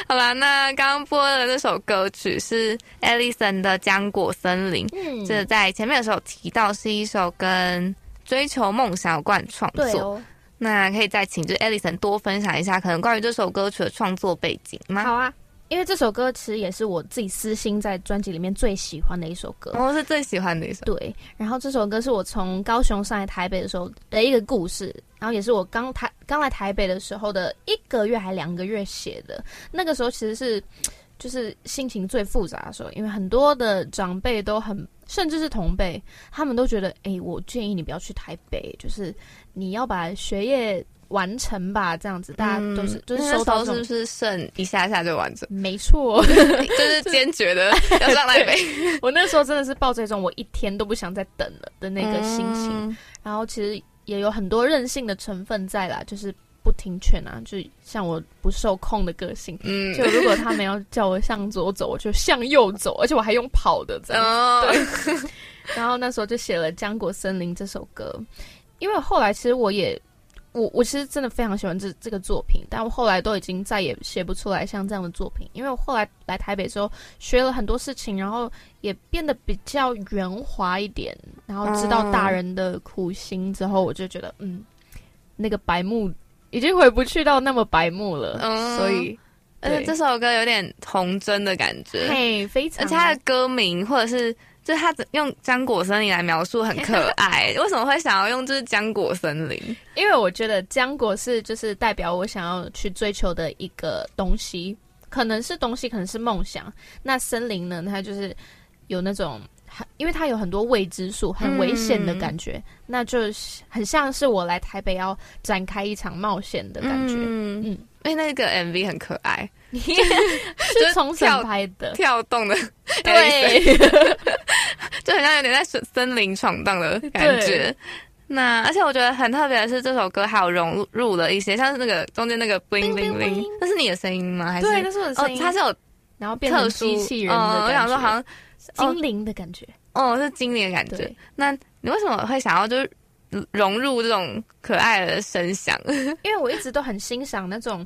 好啦，那刚刚播的那首歌曲是 Alison 的《浆果森林》，嗯这在前面的时候提到是一首跟追求梦想有关的创作。那可以再请就是 Alison 多分享一下，可能关于这首歌曲的创作背景吗？好啊。因为这首歌其实也是我自己私心在专辑里面最喜欢的一首歌。我、是最喜欢的一首。对，然后这首歌是我从高雄上来台北的时候的一个故事，然后也是我刚台刚来台北的时候的一个月还两个月写的。那个时候其实是就是心情最复杂的时候，因为很多的长辈都很，甚至是同辈，他们都觉得，哎，我建议你不要去台北，就是你要把学业完成吧，这样子，大家都是、就是那收到是不。是剩一下下就完成？没错，就是 坚决的要上台北 我那时候真的是抱着一种我一天都不想再等了的那个心情，嗯。然后其实也有很多任性的成分在啦，就是不听劝啊，就像我不受控的个性，嗯，就如果他们要叫我向左走，我就向右走，而且我还用跑的这样。哦，然后那时候就写了《浆果森林》这首歌，因为后来其实我也。我我其实真的非常喜欢这这个作品，但我后来都已经再也写不出来像这样的作品，因为我后来来台北之后学了很多事情，然后也变得比较圆滑一点，然后知道大人的苦心之后，我就觉得嗯，那个白目已经回不去到那么白目了，嗯所以而且这首歌有点童真的感觉，嘿非常，而且它的歌名或者是就是它用浆果森林来描述很可爱，为什么会想要用就是浆果森林？因为我觉得浆果是就是代表我想要去追求的一个东西，可能是东西，可能是梦想。那森林呢，它就是有那种，因为它有很多未知数，很危险的感觉，那就是很像是我来台北要展开一场冒险的感觉。嗯嗯嗯，因为那个 MV 很可爱，是从省拍的，跳动的，对，就很像有点在森森林闯荡的感觉。那而且我觉得很特别的是，这首歌还有融入了一些，像是那个中间那个 bling bling bling，那是你的声音吗？还是对，那是我的哦声音，，它是有然后变成特殊机器人的哦我想说好像精灵的感觉。哦是精灵的感觉。那你为什么会想要就是融入这种可爱的声响？因为我一直都很欣赏那种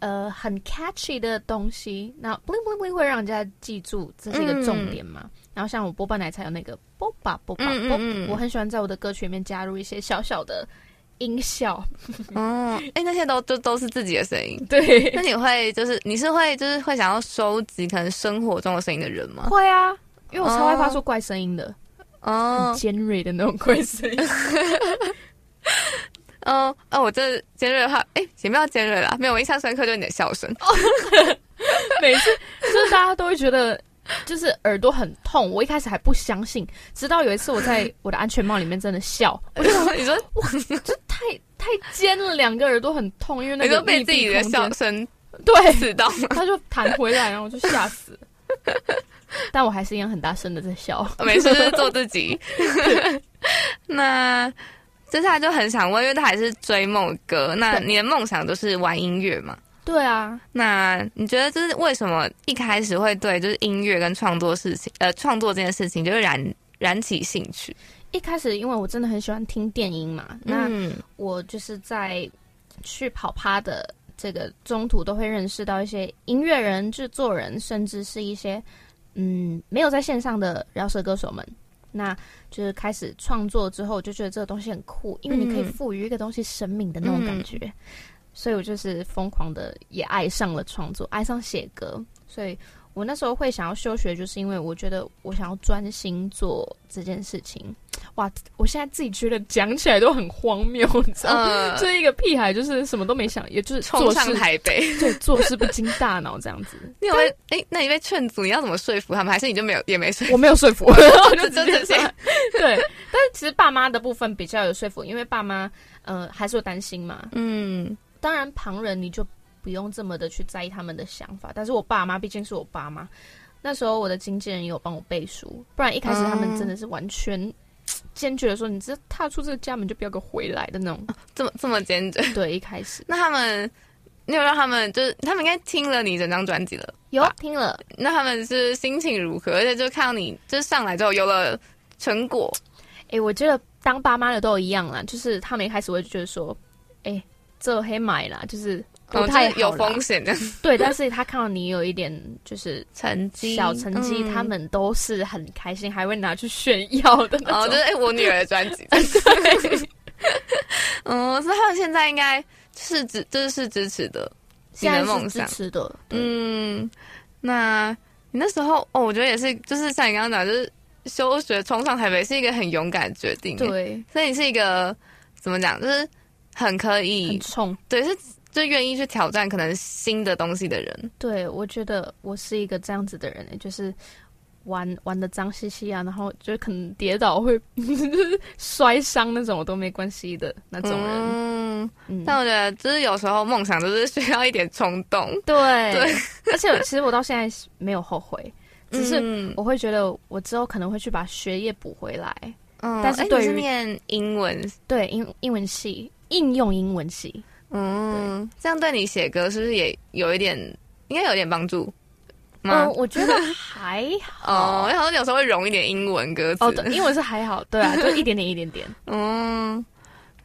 呃很 catchy 的东西，那 bling bling bling 会让人家记住，这是一个重点嘛。然后像我波霸奶茶有那个波霸波霸波，嗯嗯嗯我很喜欢在我的歌曲里面加入一些小小的音效。哦，哎，那些都都都是自己的声音。对那，你会就是你是会就是会想要收集可能生活中的声音的人吗？会啊，因为我超会发出怪声音的，很哦尖锐的那种怪声音。哦哦，我这尖锐的话，哎，也没有尖锐啦，没有，我印象深刻就是你的笑声。每次就是大家都会觉得。就是耳朵很痛，我一开始还不相信，直到有一次我在 我的安全帽里面真的笑，我就说，你说太太尖了，两个耳朵很痛，因为那个被自己的笑声对，刺到吗？他就弹回来，然后我就吓死。但我还是一样很大声的在笑。没事，就是做自己。那接下来就很想问，因为他还是追梦歌，那你的梦想就是玩音乐嘛？对啊，那你觉得就是为什么一开始会对就是音乐跟创作事情，呃，创作这件事情就是燃燃起兴趣？一开始因为我真的很喜欢听电音嘛，那嗯我就是在去跑趴的这个中途都会认识到一些音乐人、制作人，甚至是一些嗯没有在线上的饶舌歌手们。那就是开始创作之后，我就觉得这个东西很酷，因为你可以嗯赋予一个东西生命的那种感觉。所以我就是疯狂的也爱上了创作，爱上写歌。所以我那时候会想要休学，就是因为我觉得我想要专心做这件事情。哇，我现在自己觉得讲起来都很荒谬，你知道吗？呃，就是一个屁孩，就是什么都没想，也就是冲上台北，对做事不经大脑这样子。你有被哎？那你被劝阻，你要怎么说服他们？还是你就没有也没说服？我没有说服，我就直就接说直接对。但是其实爸妈的部分比较有说服，因为爸妈呃还是有担心嘛。嗯当然旁人你就不用这么的去在意他们的想法，但是我爸妈毕竟是我爸妈，那时候我的经纪人也有帮我背书，不然一开始他们真的是完全。坚决的说：“你只踏出这个家门就不要给我回来的那种。这么这么坚决。”对，一开始那他们，你有让他们就是他们应该听了你整张专辑了？有听了，那他们是心情如何？而且就看到你就是上来之后有了成果，哎、我觉得当爸妈的都一样啦，就是他们一开始会觉得说，哎、这黑买啦，就是不哦太好就是有风险的 对，但是他看到你有一点就是成绩，小成绩，嗯他们都是很开心，还会拿去炫耀的那哦，种。就是哎、我女儿的专辑，嗯，所以他们现在应该是支，就是是支持的，你现在是支的梦想，持的，嗯，那你那时候哦，我觉得也是，就是像你刚刚讲，就是休学冲上台北是一个很勇敢的决定，，对，所以你是一个怎么讲，就是很可很以，冲。对，是就愿意去挑战可能新的东西的人，对，我觉得我是一个这样子的人，就是玩玩的脏兮兮啊，然后就可能跌倒会 摔伤那种，我都没关系的那种人。嗯，嗯，但我觉得就是有时候梦想就是需要一点冲动，对。对，而且其实我到现在没有后悔，只是嗯我会觉得我之后可能会去把学业补回来。嗯但是对于念英文，对，英英文系应用英文系，嗯，这样对你写歌是不是也有一点，应该有点帮助吗？嗯，我觉得还好。哦，好像有时候会融一点英文歌词。哦，对，英文是还好，对啊，就一点点一点点。嗯，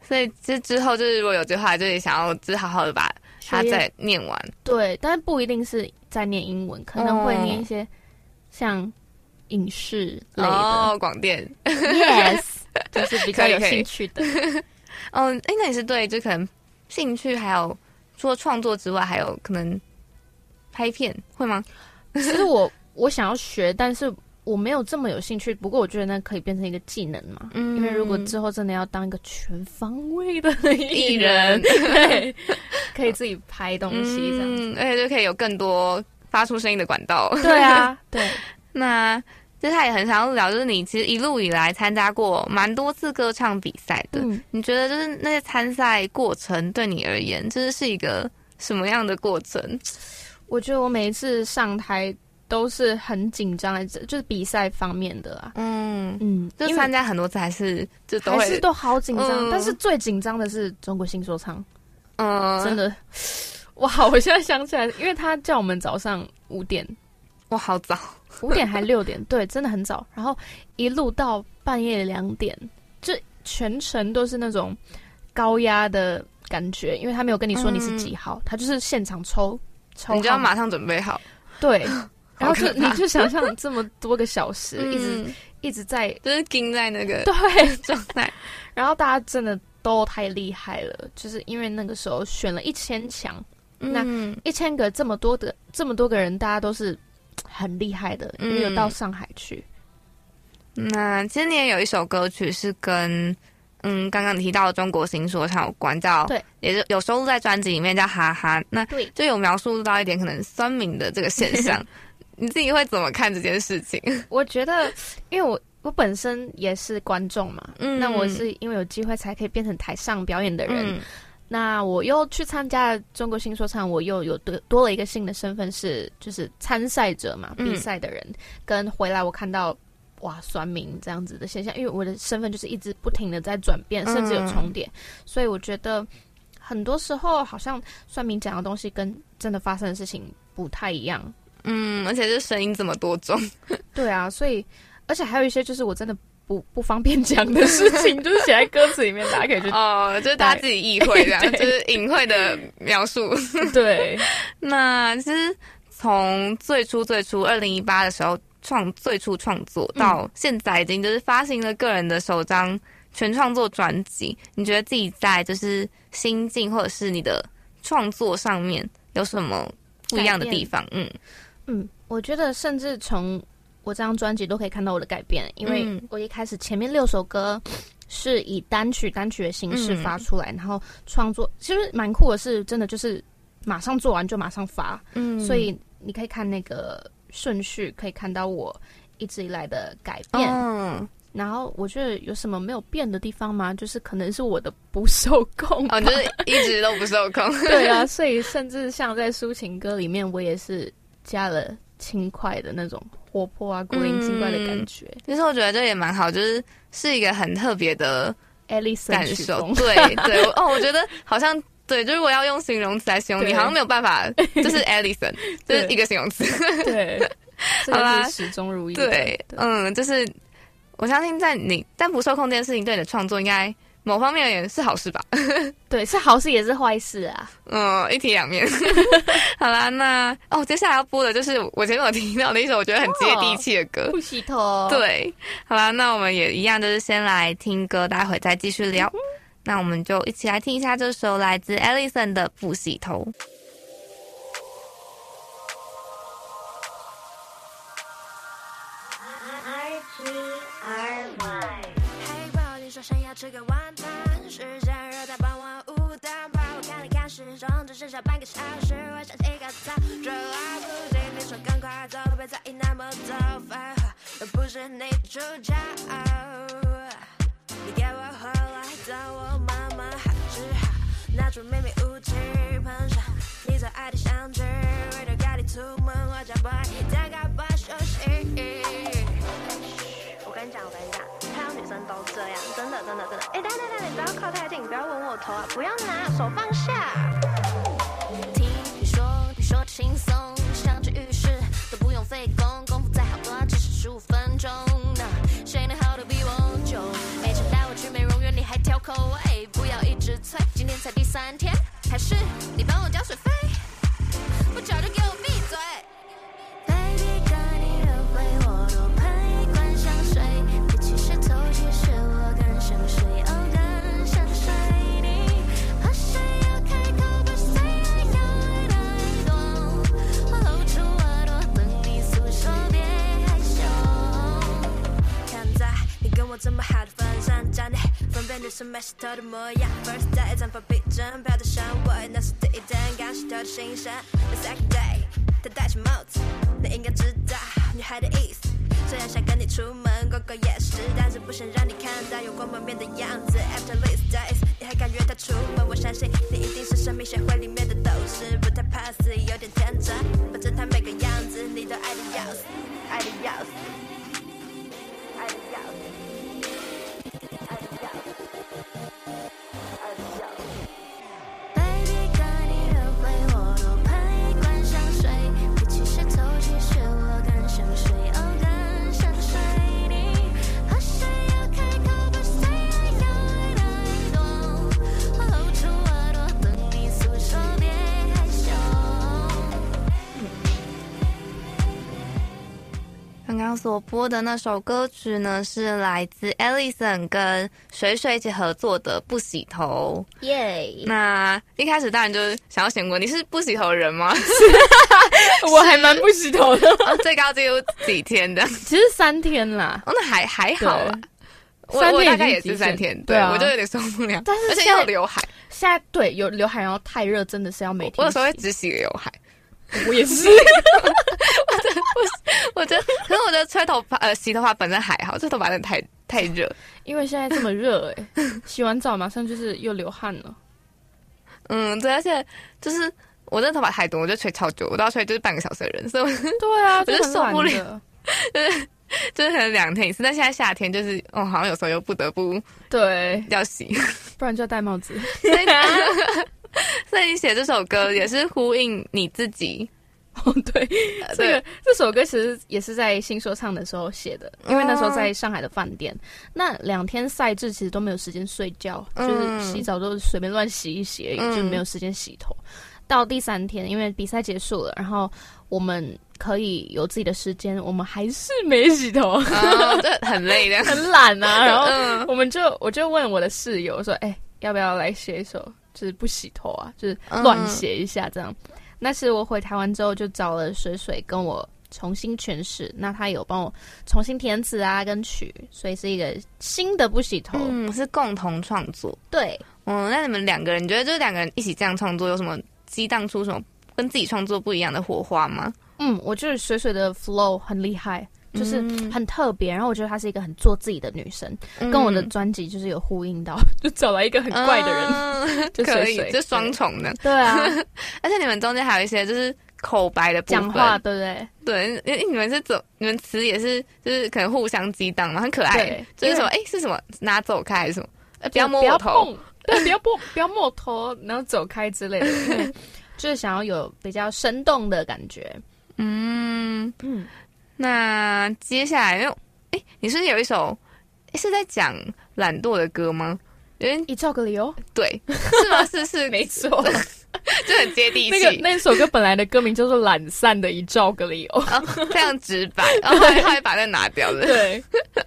所以这之后就是如果有句话，就是想要就是好好的把它再念完。对，但是不一定是在念英文，可能会念一些像影视类的。哦，广电。yes，就是比较有兴趣的。嗯，哎，那你是对就可能兴趣还有除了创作之外，还有可能拍片会吗？其实我我想要学，但是我没有这么有兴趣。不过我觉得那可以变成一个技能嘛。嗯因为如果之后真的要当一个全方位的艺艺人，人对，可以自己拍东西这样子。嗯，而且就可以有更多发出声音的管道。对啊，对，那就是他也很想要聊，就是你其实一路以来参加过蛮多次歌唱比赛的，嗯，你觉得就是那些参赛过程对你而言，就是是一个什么样的过程？我觉得我每一次上台都是很紧张的，就是比赛方面的啊。嗯，嗯，就参加很多次还是就都还是都好紧张，嗯。但是最紧张的是中国新说唱，嗯。真的，哇！我现在想起来，因为他叫我们早上五点，哇好早，五点还六点，对，真的很早，然后一路到半夜两点，就全程都是那种高压的感觉，因为他没有跟你说你是几号，他就是现场抽你就要马上准备好，对。然后就你就想象这么多个小时，一直嗯。一直在就是盯在那个对 状态，然后大家真的都太厉害了，就是因为那个时候选了一千强，那。嗯一千个这么多的这么多个人，大家都是很厉害的，因为有到嗯上海去。那今年有一首歌曲是跟嗯刚刚提到的中国新说唱有关，叫对，也是有收录在专辑里面叫哈哈。那对就有描述到一点可能酸民的这个现象，你自己会怎么看这件事情？我觉得，因为我我本身也是观众嘛，嗯那我是因为有机会才可以变成台上表演的人。嗯那我又去参加中国新说唱，我又有多多了一个新的身份是就是参赛者嘛，嗯比赛的人。跟回来我看到哇酸民这样子的现象，因为我的身份就是一直不停的在转变，甚至有重叠，所以我觉得很多时候好像酸民讲的东西跟真的发生的事情不太一样。嗯，而且这声音这么多种，对啊，所以而且还有一些就是我真的不不方便讲的事情，就是写在歌词里面，大家可以去 哦，就是大家自己意会这样，就是隐晦的描述。对。那其实从最初最初二零一八的时候创最初创作到现在，已经就是发行了个人的首张全创作专辑。你觉得自己在就是心境或者是你的创作上面有什么不一样的地方？嗯嗯，我觉得甚至从我这张专辑都可以看到我的改变，因为嗯我一开始前面六首歌是以单曲单曲的形式嗯发出来，然后创作，其实蛮酷的是，真的就是马上做完就马上发，嗯所以你可以看那个顺序，可以看到我一直以来的改变。嗯，然后我觉得有什么没有变的地方吗？就是可能是我的不受控吧。哦，就是一直都不受控。对啊，所以甚至像在抒情歌里面，我也是加了轻快的那种活泼啊、古灵精怪的感觉。其实我觉得这也蛮好，就是是一个很特别的 Alison 感受。对对，哦，我觉得好像对，就如果要用形容词来形容你，好像没有办法，就是 Alison，这是一个形容词。对，这 好啦始终如一。对，嗯，就是我相信在你但不受控这件事情对你的创作应该某方面而言是好事吧。对，是好事也是坏事啊。嗯，一体两面。好啦，那哦，接下来要播的就是我前面有提到的一首我觉得很接地气的歌。不洗头。，对，好啦，那我们也一样，就是先来听歌，待会再继续聊。那我们就一起来听一下这首来自 Alison 的《不洗头》。嘿，朋友，你说想要吃个晚剩下半个小时，我想起个早，这来不及，你说赶快走，别在意那么多废话，又不是你主角。你给我回来，但我慢慢还只好拿出秘密武器喷上你最爱的香脂，为了赶你出门，我将不爱大概不休息。我跟你讲，我跟你讲，太阳女生都这样，真的真的真的。哎，等等等，你不要靠太近，你不要吻我头啊！不要拿手放下。轻松，想去浴室都不用费功，功夫再好多只是十五分钟呢。谁能耗得比我久？每次带我去美容院，你还挑口味，不要一直催，今天才第三天，还是你帮我交水费？不交就给我闭我这么好的份上，教你分辨女生没洗头的模样。First day 绽放逼真，飘的香味，那是第一天刚洗头的新鲜。The second day，她戴起帽子，你应该知道女孩的意思。虽然想跟你出门逛逛夜市，但是不想让你看到有光门面的样子。After these days，你还敢约她出门？我相信你一定是生命协会里面的斗士，不太怕死，有点所播的那首歌曲呢，是来自 Alison 跟水水一起合作的《不洗头》。耶！那一开始当然就是想要先问你是不洗头的人吗？我还蛮不洗头的，哦最高只有几天的？其实三天啦。哦，那还还好啦。我我大概也是三天，对啊我就有点受不了。但是现在又有刘海，现在对有刘海，然后太热，真的是要每天洗。我有时候会只洗刘海。我也是，我觉得，可是我觉得吹头发呃洗头发本身还好，这头发真的太太热。因为现在这么热哎、洗完澡马上就是又流汗了。嗯，对，而且就是我这头发太多，我就吹超久，我都要吹就是半个小时的人，所以对啊，我就很懒受不了 就是。就是可能两天一次。但现在夏天就是哦，好像有时候又不得不对，要洗，不然就要戴帽子。所以你写这首歌也是呼应你自己。哦，对，呃这个这首歌其实也是在新说唱的时候写的，因为那时候在上海的饭店，那两天赛制其实都没有时间睡觉，嗯就是洗澡都随便乱洗一洗而已，嗯就没有时间洗头。到第三天，因为比赛结束了，然后我们可以有自己的时间，我们还是没洗头，哦，这很累的。很懒啊。然后嗯我们就我就问我的室友说：“哎、要不要来写一首，就是不洗头啊，就是乱写一下这样。那是我回台湾之后就找了水水跟我重新诠释，那他有帮我重新填词啊跟曲，所以是一个新的不洗头。嗯，是共同创作。对，嗯，那你们两个人，你觉得就是两个人一起这样创作，有什么激荡出什么跟自己创作不一样的火花吗？嗯，我觉得水水的 flow 很厉害。就是嗯很特别，然后我觉得她是一个很做自己的女生，跟我的专辑就是有呼应到，就找来一个很怪的人，人，就可以，水水就双重的。对啊，而且你们中间还有一些就是口白的部分，讲话对不对？对，因为你们是走，你们词也是就是可能互相激荡嘛，很可爱就是什么，哎，是什么？拿走开还是什么？呃不要摸我头，对，不要摸不要摸头，然后走开之类的，就是想要有比较生动的感觉。嗯，嗯，那接下来，因为哎，你是不是有一首是在讲懒惰的歌吗？因为一兆个理由，对，是吗？是是，没错，就很接地那个气，那首歌本来的歌名叫做《懒散的一兆个理由》，啊非常直白，然后后来后来把那拿掉了。对，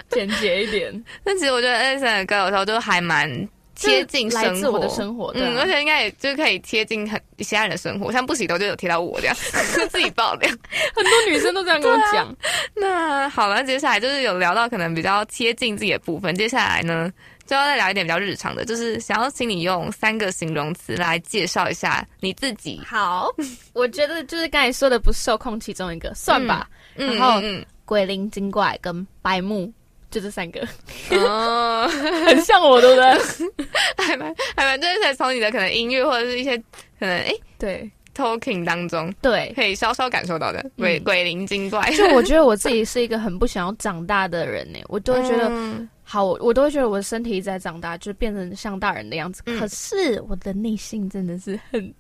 简洁一点，但其实我觉得 N S 的歌有时候就还蛮贴近生活我的生活，嗯，啊而且应该也就可以贴近很其他人的生活，像不洗头就有贴到我这样，自己爆料。很多女生都这样跟我讲。那好了，接下来就是有聊到可能比较贴近自己的部分，接下来呢就要再聊一点比较日常的，就是想要请你用三个形容词来介绍一下你自己。好，我觉得就是刚才说的不受控其中一个，算吧。嗯然后嗯鬼灵精怪跟白目，就这三个，嗯，哦，很像我，对不对？还蛮还蛮，就是从你的可能音乐或者是一些可能诶对 talking 当中，对，可以稍稍感受到的鬼、嗯鬼灵精怪。就我觉得我自己是一个很不想要长大的人呢，我都会觉得。嗯好，我都会觉得我的身体一直在长大，就变成像大人的样子。嗯可是我的内心真的是很，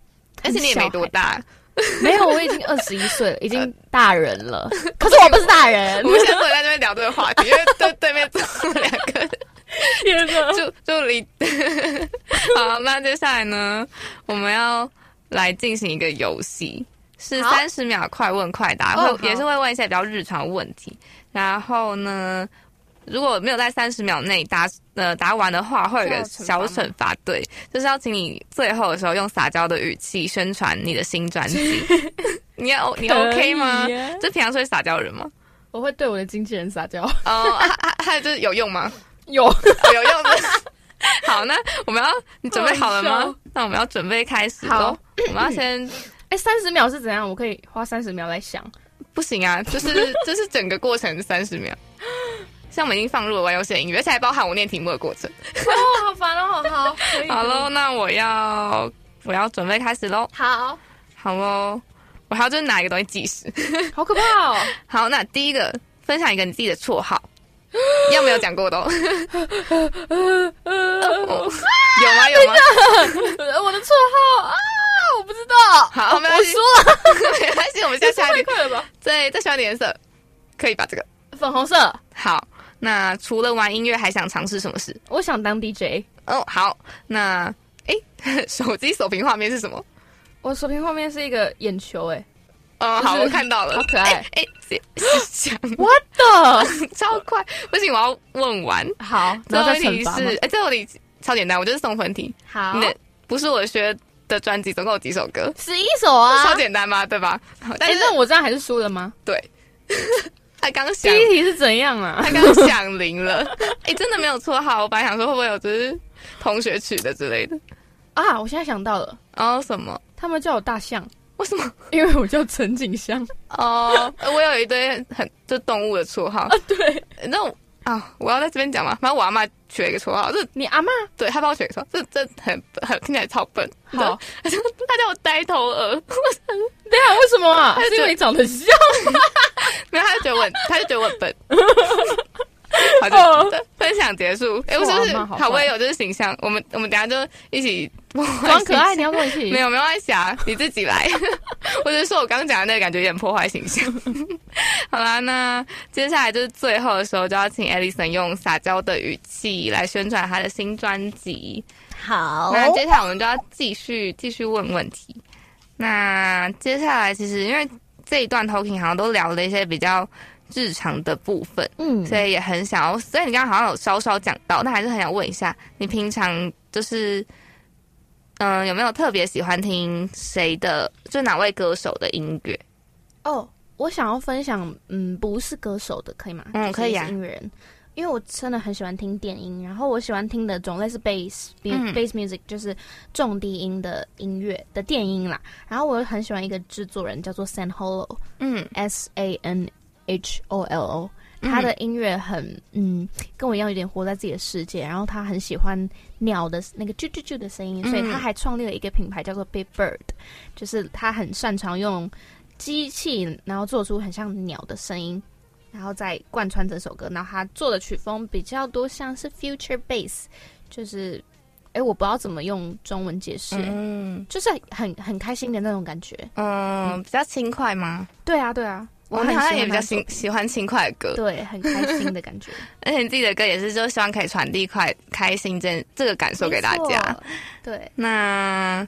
而且你也没多大，没有，我已经二十一岁了，已经大人了。可是我不是大人我，们现在坐在这边聊这个话题，因为 对对面坐两个天哪！就就离。好，那接下来呢，我们要来进行一个游戏，是好三十秒快问快答，会也是会问一些比较日常问题。然后呢，如果没有在三十秒内答呃答完的话，会有一个小惩罚，对，就是要请你最后的时候用撒娇的语气宣传你的新专辑。你要你 OK 吗可以？耶这平常是会撒娇人吗？我会对我的经纪人撒娇，哦，还有就是有用吗？有哦有用的。好，那我们要你准备好了吗？那我们要准备开始好喽。我们要先 哎，三十秒是怎样？我可以花三十秒来想。不行啊，就是 就是整个过程三十秒。像我们已经放入了玩游戏的音乐，而且还包含我念题目的过程。哦，好烦哦，好好，好喽，，那我要我要准备开始喽。好好喽，我还要就是拿一个东西计时。好可怕哦。好，那第一个分享一个你自己的绰号，要没有讲过的哦？哦有吗？有吗？呃我的绰号啊，我不知道。好，没我关系，没关系，我们现在下一个。快了吧？最最喜欢的颜色，可以把这个。粉红色，好，那除了玩音乐，还想尝试什么事？我想当 DJ。哦，好，那诶，手机锁屏画面是什么？我锁屏画面是一个眼球，哎，哦，好，我看到了，好可爱诶，诶是我的 超快，不行，我要问完。好，最后题是，惩罚吗诶，最后一题超简单，我就是送分题。好你，的不是我学的专辑，总共有几首歌？十一首啊。超简单嘛，对吧？好但哎，是那我这样还是输了吗？对，他刚第想，一题是怎样啊？他刚响铃了。诶，真的没有绰号，我本来想说会不会有就是同学取的之类的。啊，我现在想到了，哦，什么？他们叫我大象，为什么？因为我叫陈景香。哦，我有一堆很就动物的绰号。对，那我啊，我要在这边讲嘛。反正我阿妈取了一个绰号，是你阿妈对她帮我取了一个绰号，这这很很听起来超笨。好，她叫我呆头鹅，对啊，为什么啊？他是因为你长得很像。没有，他就觉得我他，就觉得我很笨。好，哦就分享结束。哎，我是不是好好？我也有就是形象，我们我们等一下就一起装可爱，你要跟我一起？没有没有关系啊，你自己来。我只是说我刚刚讲的那个感觉有点破坏形象。好啦，那接下来就是最后的时候，就要请 Alison 用撒娇的语气来宣传她的新专辑。好那接下来我们就要继续继续问问题。那接下来其实因为这一段 talking 好像都聊了一些比较日常的部分，嗯，所以也很想要。所以你刚刚好像有稍稍讲到，但还是很想问一下，你平常就是，嗯、有没有特别喜欢听谁的，就哪位歌手的音乐？哦，我想要分享，嗯，不是歌手的，可以吗？嗯可以啊音乐人，因为我真的很喜欢听电音，然后我喜欢听的种类是 bass，嗯。bass music，就是重低音的音乐的电音啦。然后我很喜欢一个制作人叫做 San Holo，嗯。S A N H O L O，嗯。他的音乐很嗯，跟我一样有点活在自己的世界，然后他很喜欢鸟的那个啾啾啾的声音，所以嗯他还创立了一个品牌叫做 Big Bird，就是他很擅长用机器，然后做出很像鸟的声音。然后再贯穿整首歌，然后他做的曲风比较多像是 future bass，就是哎，我不知道怎么用中文解释，嗯就是很很开心的那种感觉。嗯，比较轻快吗？对啊，对啊，我们好像也比较喜喜喜欢轻快的歌，对，很开心的感觉，而且你自己的歌也是，就希望可以传递快开心这这个感受给大家。对，那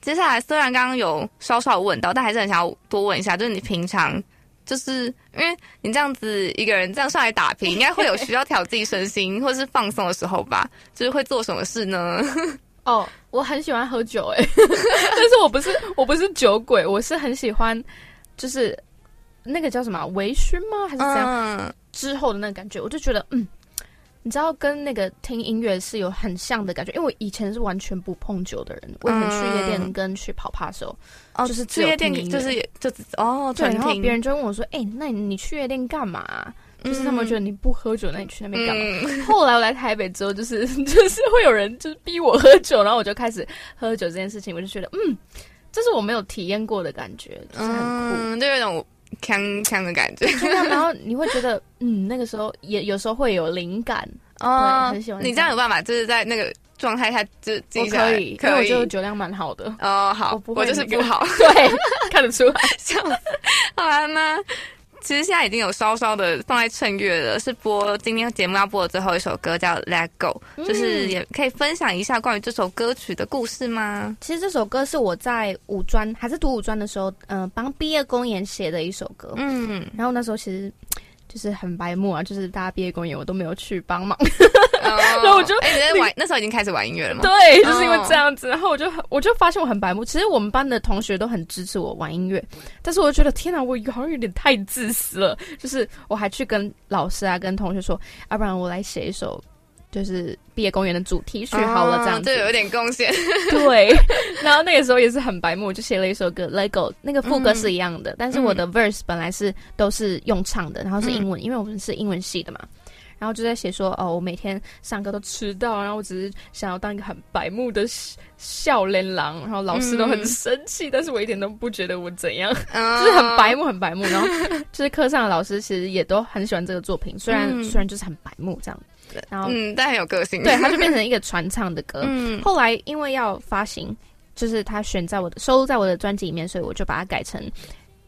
接下来虽然刚刚有稍稍问到，但还是很想要多问一下，就是你平常就是因为你这样子一个人这样上来打拼，应该会有需要调自己身心或是放松的时候吧？就是会做什么事呢？哦，我很喜欢喝酒哎，但是我不是我不是酒鬼，我是很喜欢，就是那个叫什么啊微醺吗？还是怎样？嗯之后的那个感觉，我就觉得嗯。你知道跟那个听音乐是有很像的感觉，因为我以前是完全不碰酒的人，我以前去夜店跟去跑趴的时候，哦，就是去夜店就是就只哦，对，然后别人就问我说：“哎、那你你去夜店干嘛啊、就是他们觉得你不喝酒，那你去那边干嘛？嗯 后来我来台北之后，就是 就是会有人就是逼我喝酒，然后我就开始喝酒这件事情，我就觉得嗯，这是我没有体验过的感觉，就是很酷。有一种锵锵的感觉，然后你会觉得，嗯，那个时候也有时候会有灵感，哦很喜欢你这样有办法，就是在那个状态下就我记下来可以，可以我觉得酒量蛮好的。哦，好，我就是不好。对，看得出来。笑。好啦，那其实现在已经有稍稍的放在趁月了，是播今天节目要播的最后一首歌叫《Let Go》，就是嗯也可以分享一下关于这首歌曲的故事吗？其实这首歌是我在五专还是读五专的时候，嗯、帮毕业公演写的一首歌。嗯，然后那时候其实就是很白目啊，就是大家毕业公演我都没有去帮忙。然后我就哎，你在玩那时候已经开始玩音乐了吗？对，就是因为这样子，然后我就很我就发现我很白目。其实我们班的同学都很支持我玩音乐，但是我就觉得天哪，我好像有点太自私了。就是我还去跟老师啊、跟同学说，要、不然我来写一首。就是毕业公园的主题曲好了，这样子。对，有点贡献。对，然后那个时候也是很白目，我就写了一首歌《Lego》，那个副歌是一样的，但是我的 verse 本来是都是用唱的，然后是英文，因为我们是英文系的嘛。然后就在写说，哦，我每天上课都迟到，然后我只是想要当一个很白目的笑脸狼，然后老师都很生气，但是我一点都不觉得我怎样，就 就是很白目，很白目。然后就是课上的老师其实也都很喜欢这个作品，虽然、嗯虽然就是很白目这样，然后、嗯，但很有个性。对，它就变成一个传唱的歌。嗯。后来因为要发行，就是它选在我的收录在我的专辑里面，所以我就把它改成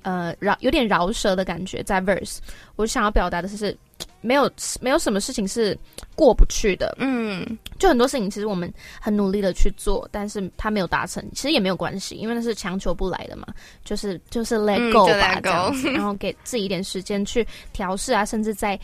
呃饶有点饶舌的感觉，在 verse。我想要表达的是，没有没有什么事情是过不去的，嗯。就很多事情其实我们很努力的去做，但是它没有达成，其实也没有关系，因为那是强求不来的嘛，就是就是 let 嗯 go 吧，let 这样子，然后给自己一点时间去调试啊，甚至在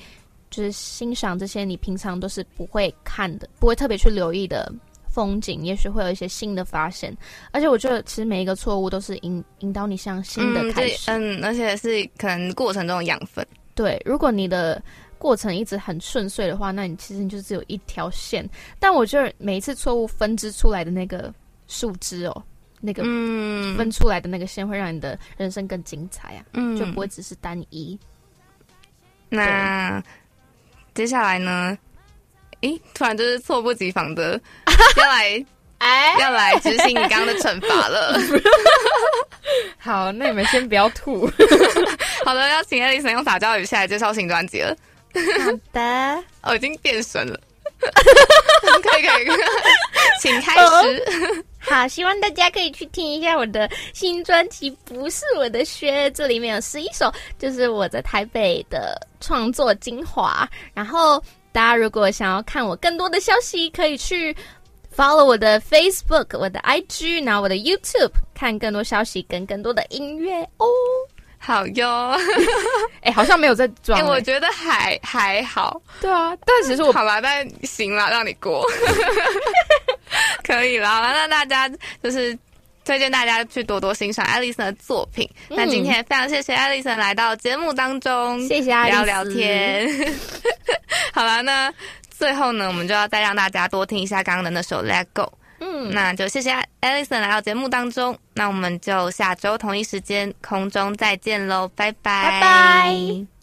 就是欣赏这些你平常都是不会看的，不会特别去留意的。风景也许会有一些新的发现，而且我觉得其实每一个错误都是引引导你向新的嗯开始。对嗯，而且是可能过程中的养分。对，如果你的过程一直很顺遂的话，那你其实你就只有一条线。但我觉得每一次错误分支出来的那个树枝哦，那个嗯分出来的那个线，会让你的人生更精彩啊，嗯就不会只是单一。那接下来呢？诶，突然就是猝不及防的 要来哎，要来执行你刚刚的惩罚了。好，那你们先不要吐。好的，要请艾丽森用撒娇语下来介绍新专辑了。好的，哦，已经变神了。可以可以，可以请开始。好，希望大家可以去听一下我的新专辑《不是我的靴》，这里面有十一首，就是我在台北的创作精华。然后大家如果想要看我更多的消息，可以去 follow 我的 Facebook、我的 IG，然后我的 YouTube，看更多消息跟更多的音乐哦。好哟，哎，好像没有在装哎、欸、我觉得还还好，对啊，但其实我好吧，但行了，让你过，可以了。好了那大家就是推荐大家去多多欣赏艾丽森的作品。嗯那今天非常谢谢艾丽森来到节目当中，谢谢聊聊天。好了，那最后呢，我们就要再让大家多听一下刚刚的那首《Let Go》。嗯，那就谢谢 Alison 来到节目当中，那我们就下周同一时间空中再见喽，拜拜，拜拜。